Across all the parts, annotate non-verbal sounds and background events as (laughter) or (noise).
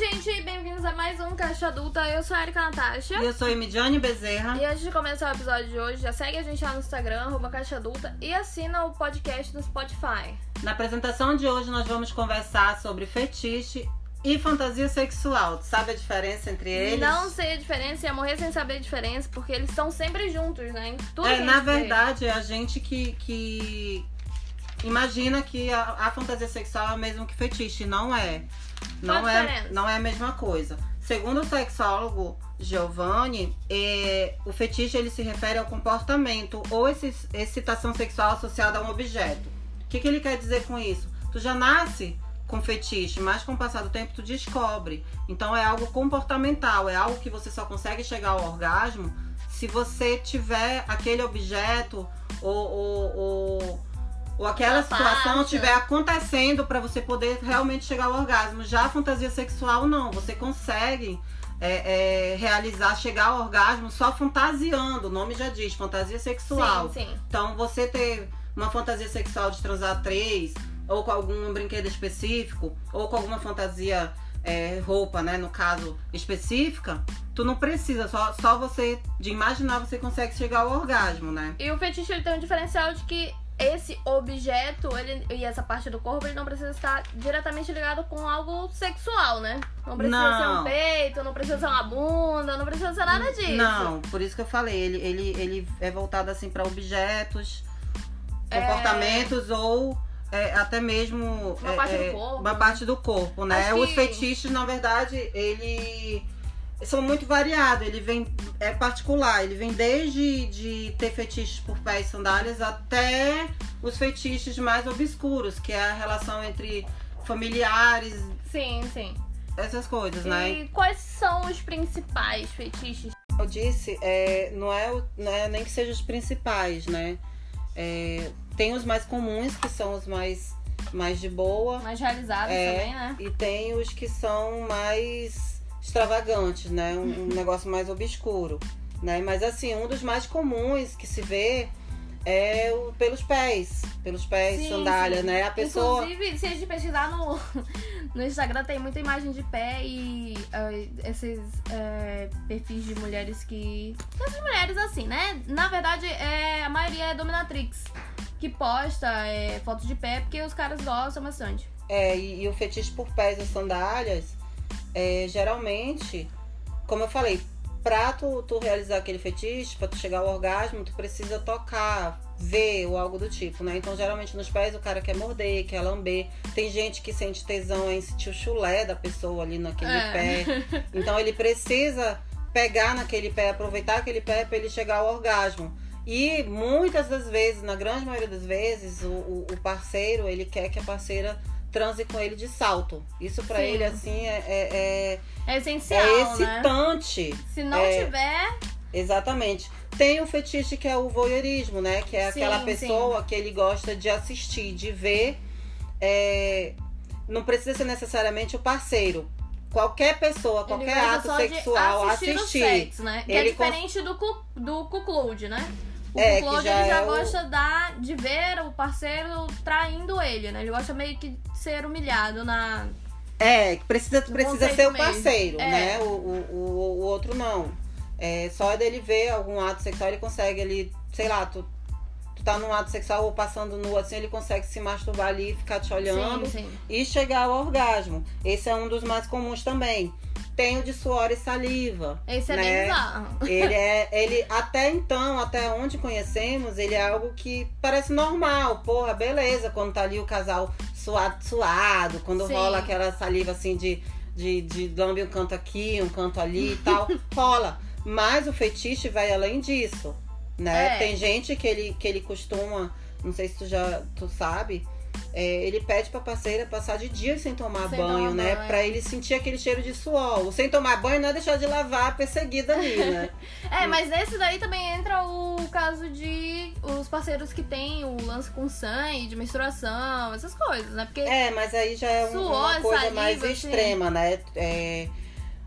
gente, bem-vindos a mais um Caixa Adulta. Eu sou a Erika Natasha. E eu sou Emidiane Bezerra. E antes de começar o episódio de hoje, já segue a gente lá no Instagram, arroba Caixa Adulta, e assina o podcast no Spotify. Na apresentação de hoje, nós vamos conversar sobre fetiche e fantasia sexual. Tu sabe a diferença entre eles? Não sei a diferença, ia morrer sem saber a diferença, porque eles estão sempre juntos, né? Em tudo É, a na gente vê. verdade, é a gente que, que imagina que a, a fantasia sexual é o mesmo que fetiche. Não é. Não Qual a é, não é a mesma coisa. Segundo o sexólogo Giovanni, é, o fetiche ele se refere ao comportamento ou esse- excitação sexual associada a um objeto. O que, que ele quer dizer com isso? Tu já nasce com fetiche, mas com o passar do tempo tu descobre. Então é algo comportamental, é algo que você só consegue chegar ao orgasmo se você tiver aquele objeto ou, ou, ou, ou aquela situação estiver acontecendo para você poder realmente chegar ao orgasmo. Já a fantasia sexual não, você consegue é, é, realizar, chegar ao orgasmo só fantasiando. O nome já diz, fantasia sexual. Sim, sim. Então, você ter uma fantasia sexual de transar três, ou com algum brinquedo específico, ou com alguma fantasia, é, roupa, né, no caso, específica, tu não precisa, só, só você, de imaginar, você consegue chegar ao orgasmo, né? E o fetiche ele tem um diferencial de que esse objeto ele, e essa parte do corpo ele não precisa estar diretamente ligado com algo sexual, né? Não precisa ser um Não. peito, não precisa ser uma bunda, não precisa ser nada disso. Não, por isso que eu falei, ele, ele, ele é voltado assim para objetos, É. comportamentos ou é, até mesmo Uma é, parte do é, corpo, uma né? parte do corpo, né? Acho Os que- fetiches, na verdade, ele são muito variados. Ele vem é particular, ele vem desde de ter fetiches por pés e sandálias até os fetiches mais obscuros, que é a relação entre familiares, Sim, sim. essas coisas, né? E quais são os principais fetiches? eu disse, é, não, é, não é nem que sejam os principais, né? É, tem os mais comuns, que são os mais, mais de boa, Mais realizados É. também, né? e tem os que são mais extravagantes, né? Um, um negócio mais obscuro, né? Mas assim, um dos mais comuns que se vê é o pelos pés, pelos pés, Sim, sandália, sim. né? A pessoa Inclusive, se a gente pesquisar no, (laughs) no Instagram, tem muita imagem de pé e ah, esses eh, perfis de mulheres que. Essas mulheres assim, né? Na verdade, é, a maioria é dominatrix. Que posta é, fotos de pé porque os caras gostam bastante. É, e, e o fetiche por pés e sandálias, é, geralmente, como eu falei, pra tu, tu realizar aquele fetiche, pra tu chegar ao orgasmo, tu precisa tocar, ver ou algo do tipo, né? Então, geralmente nos pés o cara quer morder, quer lamber. Tem gente que sente tesão em sentir o chulé da pessoa ali naquele É. pé. Então, ele precisa pegar naquele pé, aproveitar aquele pé pra ele chegar ao orgasmo. E muitas das vezes, na grande maioria das vezes, o, o- o parceiro, ele quer que a parceira transe com ele de salto. Isso pra Sim. ele, assim, é, é, É é, essencial, é né? excitante. Se não É. tiver, Exatamente. Tem o fetiche que é o voyeurismo, né? Que é Sim, aquela sim. pessoa que ele gosta de assistir, de ver. é, Não precisa ser necessariamente o parceiro. Qualquer pessoa, qualquer ato sexual, de assistir, assistir. sexo, né? Que é Ele cons- diferente do, cu, do cuclude, né? O É, cuclude, já ele já é o- gosta da, de ver o parceiro traindo ele, né? Ele gosta meio que de ser humilhado na... É, precisa, precisa ser o mesmo. parceiro, É. né? O, o, o, o outro não. É, só dele ver algum ato sexual, ele consegue, ele, sei lá, tu, tu tá num ato sexual ou passando nu assim, ele consegue se masturbar ali ficar te olhando Sim, sim. e chegar ao orgasmo. Esse é um dos mais comuns também. Tem o de suor e saliva. Esse é né? bem bizarro. Ele é, (laughs) ele até então, até onde conhecemos, ele é algo que parece normal. Porra, beleza, quando tá ali o casal suado, suado quando Sim. rola aquela saliva assim de, de, de lambe um canto aqui, um canto ali e tal, (laughs) rola. Mas o fetiche vai além disso, né? É. Tem gente que ele, que ele costuma, não sei se tu já tu sabe, é, ele pede pra parceira passar de dias sem tomar Sem banho, tomar né? banho. Pra ele sentir aquele cheiro de suor. O sem tomar banho não é deixar de lavar a perseguida ali, né? (laughs) É, mas nesse daí também entra o caso de os parceiros que tem o lance com sangue, de menstruação, essas coisas, né? Porque É, mas aí já é um- Suor, uma coisa saliva, mais assim. extrema, né? É,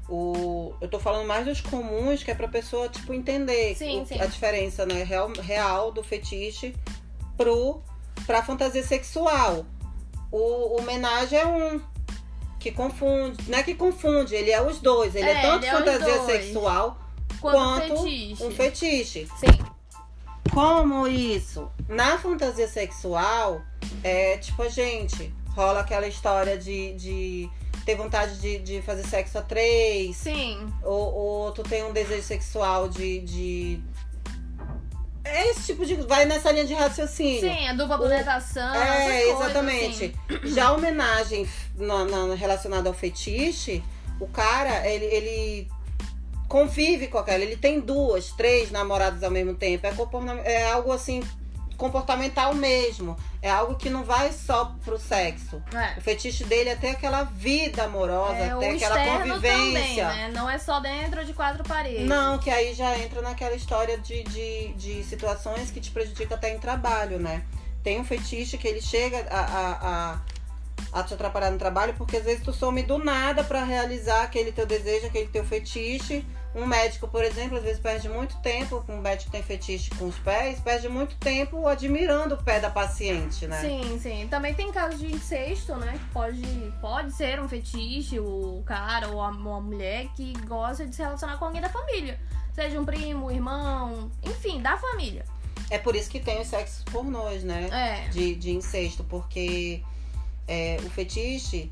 o, eu tô falando mais dos comuns, que é pra pessoa, tipo, entender Sim, o- sim. a diferença né, real, real do fetiche pro, pra fantasia sexual. O, o homenagem é um. que confunde. Não é que confunde, ele é os dois. Ele é, É, tanto ele é fantasia sexual Quanto, quanto fetiche. um fetiche. Sim. Como isso? Na fantasia sexual, é tipo a gente, rola aquela história de, de ter vontade de, de fazer sexo a três, Sim. ou, ou tu tem um desejo sexual de. de... É esse tipo de. Vai nessa linha de raciocínio. Sim, a dupla O- penetração. É, coisas, exatamente. assim. Já a homenagem na, na- relacionada ao fetiche, o cara, ele, ele convive com aquela. Ele tem duas, três namoradas ao mesmo tempo. É, é algo assim, comportamental mesmo. É algo que não vai só pro sexo. É. O fetiche dele é ter aquela vida amorosa, É, o aquela externo também, convivência. né? Não é só dentro de quatro paredes. Não, que aí já entra naquela história de, de, de situações que te prejudicam até em trabalho, né? Tem um fetiche que ele chega a, a, a, a te atrapalhar no trabalho, porque às vezes tu some do nada pra realizar aquele teu desejo, aquele teu fetiche. Um médico, por exemplo, às vezes perde muito tempo, um médico tem fetiche com os pés, perde muito tempo admirando o pé da paciente, né? Sim, sim. Também tem casos de incesto, né? Que pode, pode ser um fetiche, o cara ou a, ou a mulher que gosta de se relacionar com alguém da família. Seja um primo, irmão, enfim, da família. É por isso que tem os sexos pornôs, né? É. de, de incesto, porque é, o fetiche,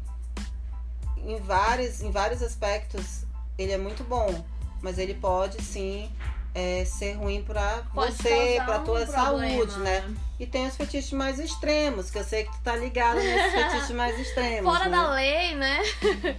em vários, em vários aspectos, ele é muito bom, mas ele pode sim é, ser ruim pra Pode você, causar pra um tua problema, saúde, né? E tem os fetiches mais extremos, que eu sei que tu tá ligado (laughs) nesses fetiches mais extremos. Fora né? da lei, né?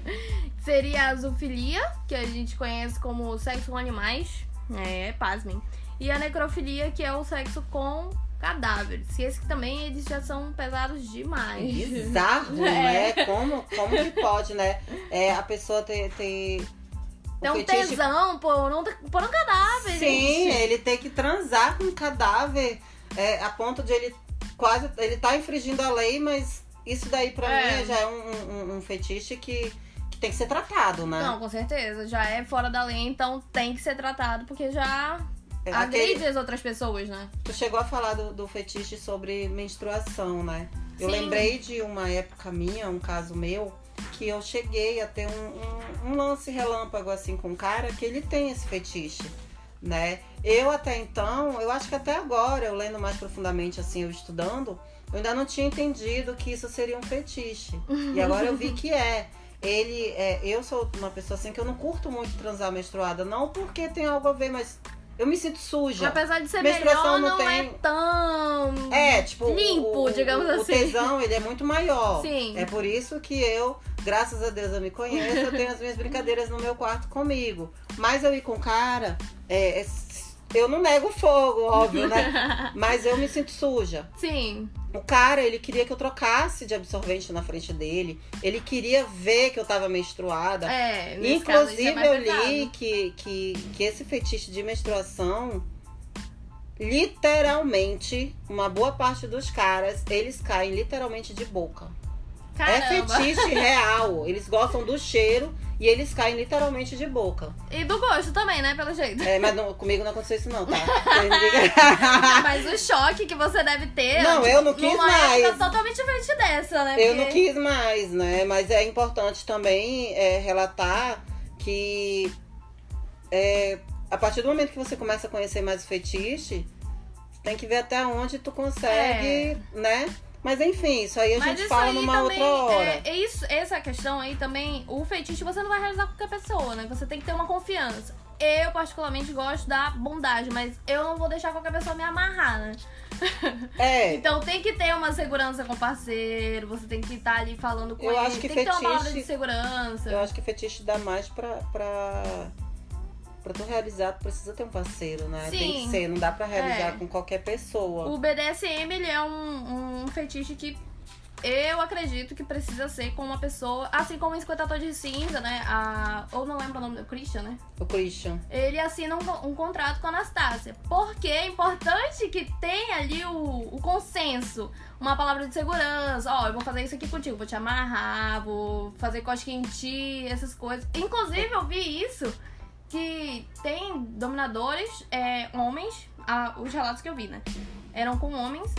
(laughs) Seria a zoofilia, que a gente conhece como sexo com animais. É, pasmem. E a necrofilia, que é o sexo com cadáveres. E esse também, eles já são pesados demais. Bizarro, (laughs) É. né? Como, como que pode, né? É, a pessoa ter. ter Tem um fetiche tesão por um, por um cadáver, Sim, gente. ele tem que transar com um cadáver é, a ponto de ele quase. Ele tá infringindo a lei, mas isso daí pra É. mim já é um, um- um fetiche que, tem que ser tratado, né? Não, com certeza. Já é fora da lei, então tem que ser tratado, porque já É, agride aquele- as outras pessoas, né? tu chegou a falar do, do fetiche sobre menstruação, né? Eu Sim. lembrei de uma época minha, um caso meu, que eu cheguei a ter um, um- um lance relâmpago assim com um cara que ele tem esse fetiche, né? Eu até então, eu acho que até agora, eu lendo mais profundamente assim, eu estudando, eu ainda não tinha entendido que isso seria um fetiche. E agora eu vi que é. Ele, é, eu sou uma pessoa assim que eu não curto muito transar menstruada, não porque tem algo a ver, mas eu me sinto suja. Apesar de ser Menstruação melhor, não não, é tem- tão É, tipo, limpo, o, digamos o, assim. O tesão, ele é muito maior. Sim. É por isso que eu, graças a Deus eu me conheço, eu tenho as minhas brincadeiras no meu quarto comigo. Mas eu ir com o cara, é, é- eu não nego fogo, óbvio, né? (laughs) Mas eu me sinto suja. Sim. O cara, ele queria que eu trocasse de absorvente na frente dele. Ele queria ver que eu tava menstruada. É, é Inclusive, mais eu li que, que, que esse fetiche de menstruação, literalmente, uma boa parte dos caras, eles caem literalmente de boca. É Caramba. fetiche real. (laughs) Eles gostam do cheiro e eles caem literalmente de boca. E do gosto também, né? Pelo jeito. É, mas não- comigo não aconteceu isso não, tá? (laughs) (laughs) Mas o choque que você deve ter. Não, eu não quis mais. época totalmente diferente dessa, né? Eu não Porque- quis mais, né? Mas é importante também é, relatar que é, a partir do momento que você começa a conhecer mais o fetiche, tem que ver até onde tu consegue, né? Mas enfim, isso aí a Mas gente fala numa outra hora. É, é isso, essa questão aí também, o feitiço você não vai realizar com qualquer pessoa, né? Você tem que ter uma confiança. Eu, particularmente, gosto da bondade, mas eu não vou deixar qualquer pessoa me amarrar, né? É, (laughs) Então tem que ter uma segurança com o parceiro, você tem que estar ali falando com Eu ele, acho que tem que ter uma palavra de fetiche- segurança. eu acho que fetiche dá mais pra, pra, pra tu realizar, tu precisa ter um parceiro, né? Tem Sim. que ser, não dá pra realizar É. com qualquer pessoa. O BDSM, ele é um, um fetiche que eu acredito que precisa ser com uma pessoa, assim como o 50 Tons de Cinza, né? A, ou não lembro o nome do Christian, né? O Christian. Ele assina um, um contrato com a Anastácia. Porque é importante que tenha ali o, o consenso. Uma palavra de segurança. Ó, eu vou fazer isso aqui contigo. Vou te amarrar, vou fazer cosquinha em ti, essas coisas. Inclusive, eu vi isso. Que tem dominadores, é, homens. ah, os relatos que eu vi, né? Eram com homens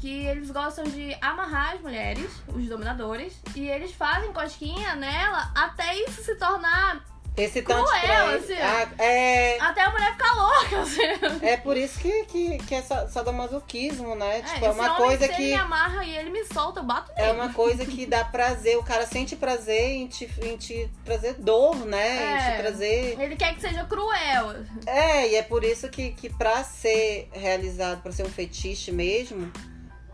que eles gostam de amarrar as mulheres, os dominadores, e eles fazem cosquinha nela até isso se tornar Excitante Cruel, pra assim. Ah, é, até a mulher ficar louca, assim. é por isso que, que, que é sa- sadomasoquismo, né? tipo, é uma coisa se que. ele me amarra e ele me solta, eu bato nele. É uma coisa que dá prazer, o cara sente prazer em te, em te trazer dor, né? Em É. te trazer. Ele quer que seja cruel. É, e é por isso que, que pra ser realizado, pra ser um fetiche mesmo,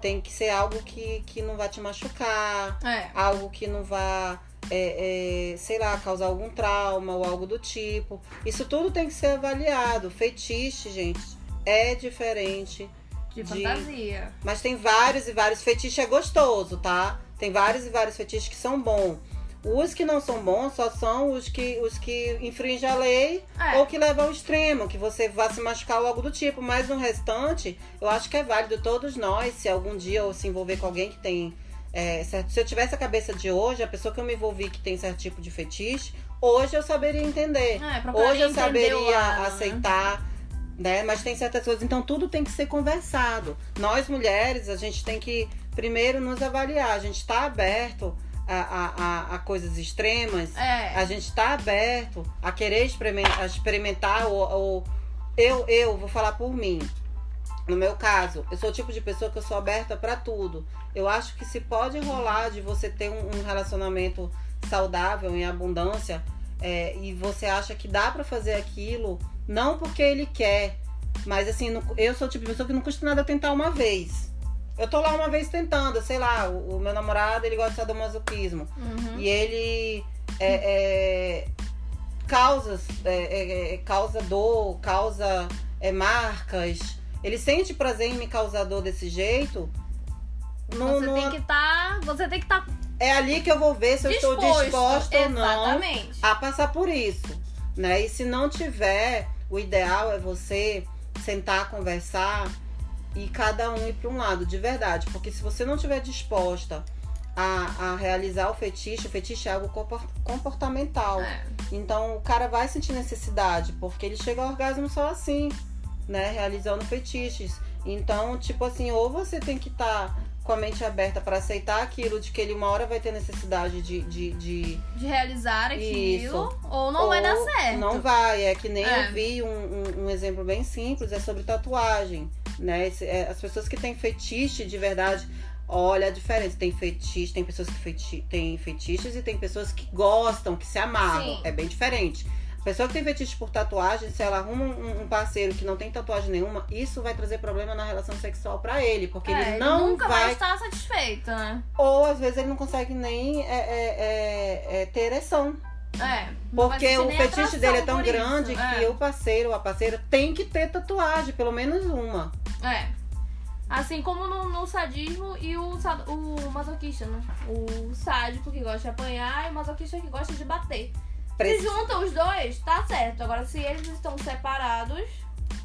tem que ser algo que, que não vai te machucar, É. algo que não vá, é, é, sei lá, causar algum trauma ou algo do tipo. Isso tudo tem que ser avaliado. Fetiche, gente, é diferente. De De- fantasia. Mas tem vários e vários. Fetiche é gostoso, tá? Tem vários e vários fetiches que são bons. Os que não são bons só são os que, os que infringem a lei É. ou que levam ao extremo, que você vá se machucar ou algo do tipo. Mas no restante, eu acho que é válido todos nós, se algum dia eu se envolver com alguém que tem. É, se eu tivesse a cabeça de hoje, a pessoa que eu me envolvi que tem certo tipo de fetiche, hoje eu saberia entender. É, procurar Hoje eu saberia né? aceitar, né? Mas tem certas coisas. Então tudo tem que ser conversado. Nós mulheres, a gente tem que primeiro nos avaliar. A gente está aberto a, a, a, coisas extremas. É. A gente está aberto a querer experimentar, experimentar ou, ou- eu, eu vou falar por mim. No meu caso, eu sou o tipo de pessoa que eu sou aberta para tudo. Eu acho que se pode rolar de você ter um, um relacionamento saudável, em abundância, é, e você acha que dá para fazer aquilo, não porque ele quer, mas assim, não- eu sou o tipo de pessoa que não custa nada tentar uma vez. Eu tô lá uma vez tentando, sei lá, o, o meu namorado ele gosta de sadomasoquismo. Uhum. E ele é, é, causas, é, é, é, causa dor, causa marcas. Ele sente prazer em me causar dor desse jeito. Não, Você não- tem que estar. você tem que estar É ali que eu vou ver se eu estou disposta ou não a passar por isso, né? E se não tiver, o ideal é você sentar, conversar e cada um ir para um lado, de verdade. Porque se você não estiver disposta a, a realizar o fetiche, o fetiche é algo compor- comportamental. É. Então o cara vai sentir necessidade, porque ele chega ao orgasmo só assim, né? Realizando fetiches. Então, tipo assim, ou você tem que estar com a mente aberta para aceitar aquilo, de que ele uma hora vai ter necessidade de- de- de De realizar aquilo. Isso. Ou não vai dar ou certo. Não vai, é que nem É. eu vi um, um- um exemplo bem simples, é sobre tatuagem, né? É, as pessoas que têm fetiche de verdade, olha a diferença. Tem fetiche, tem pessoas que feti têm fetiches e tem pessoas que gostam, que se amarram. Sim. É bem diferente. Pessoa que tem fetiche por tatuagem, se ela arruma um, um parceiro que não tem tatuagem nenhuma, isso vai trazer problema na relação sexual pra ele, porque É, ele não nunca vai... vai estar satisfeito, né? ou às vezes ele não consegue nem é, é, é, é, ter ereção. É. Porque o fetiche dele é tão grande isso. que é. o parceiro ou a parceira tem que ter tatuagem, pelo menos uma. É. Assim como no, no sadismo e o, o masoquista, né? O sádico que gosta de apanhar e o masoquista que gosta de bater. Se Preci- juntam os dois, tá certo. Agora, se eles estão separados,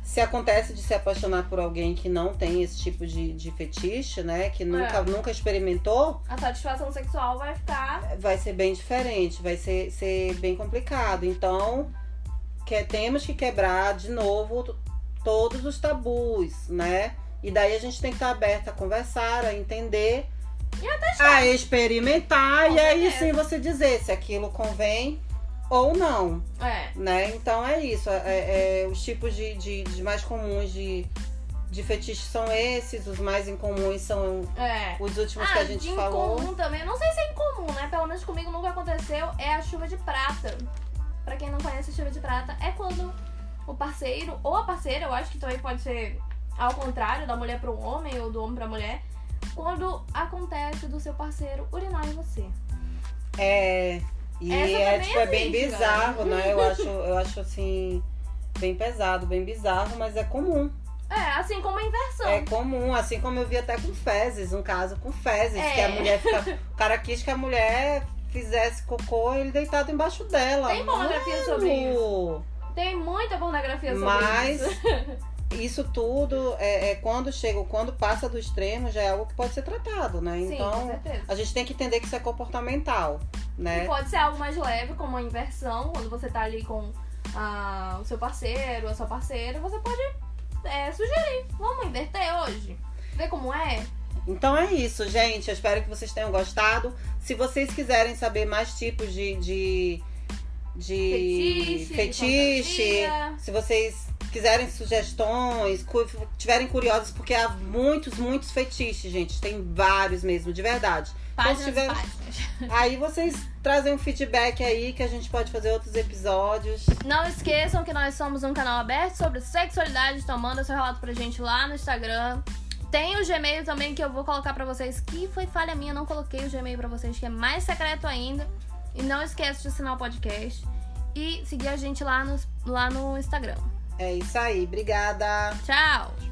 Se acontece de se apaixonar por alguém que não tem esse tipo de, de fetiche, né? Que nunca, É. nunca experimentou, a satisfação sexual vai ficar. vai ser bem diferente, vai ser, ser bem complicado. Então, que, temos que quebrar de novo todos os tabus, né? E daí a gente tem que estar aberta a conversar, a entender, E a experimentar Com e aí certeza. sim você dizer se aquilo convém ou não, É. né? Então é isso. é- é- os tipos de, de- de mais comuns de, de fetiches são esses, os mais incomuns são É. os últimos Ah, que a gente de falou. incomum também. Não sei se é incomum, né? Pelo menos comigo nunca aconteceu. É a chuva de prata. Pra quem não conhece a chuva de prata, é quando o parceiro ou a parceira, eu acho que também pode ser ao contrário, da mulher pro homem ou do homem pra mulher, quando acontece do seu parceiro urinar em você. É. E é, tipo, é bem bizarro, né? Eu (laughs) acho, eu acho assim, bem pesado, bem bizarro, mas é comum. É, assim como a inversão. É comum, assim como eu vi até com fezes, um caso com fezes, É. que a mulher fica. (laughs) O cara quis que a mulher fizesse cocô e ele deitado embaixo dela. Tem pornografia sobre Mano! Tem muita pornografia sobre Mas isso. (laughs) isso tudo é, é quando chega, quando passa do extremo, já é algo que pode ser tratado, né? Sim, com Então, certeza. a gente tem que entender que isso é comportamental, E né? pode ser algo mais leve, como a inversão, quando você tá ali com ah, o seu parceiro, a sua parceira, você pode é, sugerir. Vamos inverter hoje? Ver como é? Então é isso, gente. Eu espero que vocês tenham gostado. Se vocês quiserem saber mais tipos de. de de Fetiche, fetiche, se vocês quiserem sugestões, tiverem curiosos, porque há muitos, muitos fetiches, gente. Tem vários mesmo, de verdade. Então, Páginas se tiver- e páginas. (laughs) Aí vocês trazem um feedback aí que a gente pode fazer outros episódios. Não esqueçam que nós somos um canal aberto sobre sexualidade, então manda seu relato pra gente lá no Instagram. Tem o Gmail também que eu vou colocar pra vocês, que foi falha minha, não coloquei o Gmail pra vocês, que é mais secreto ainda. E não esquece de assinar o podcast e seguir a gente lá no, lá no Instagram. É isso aí. Obrigada. Tchau!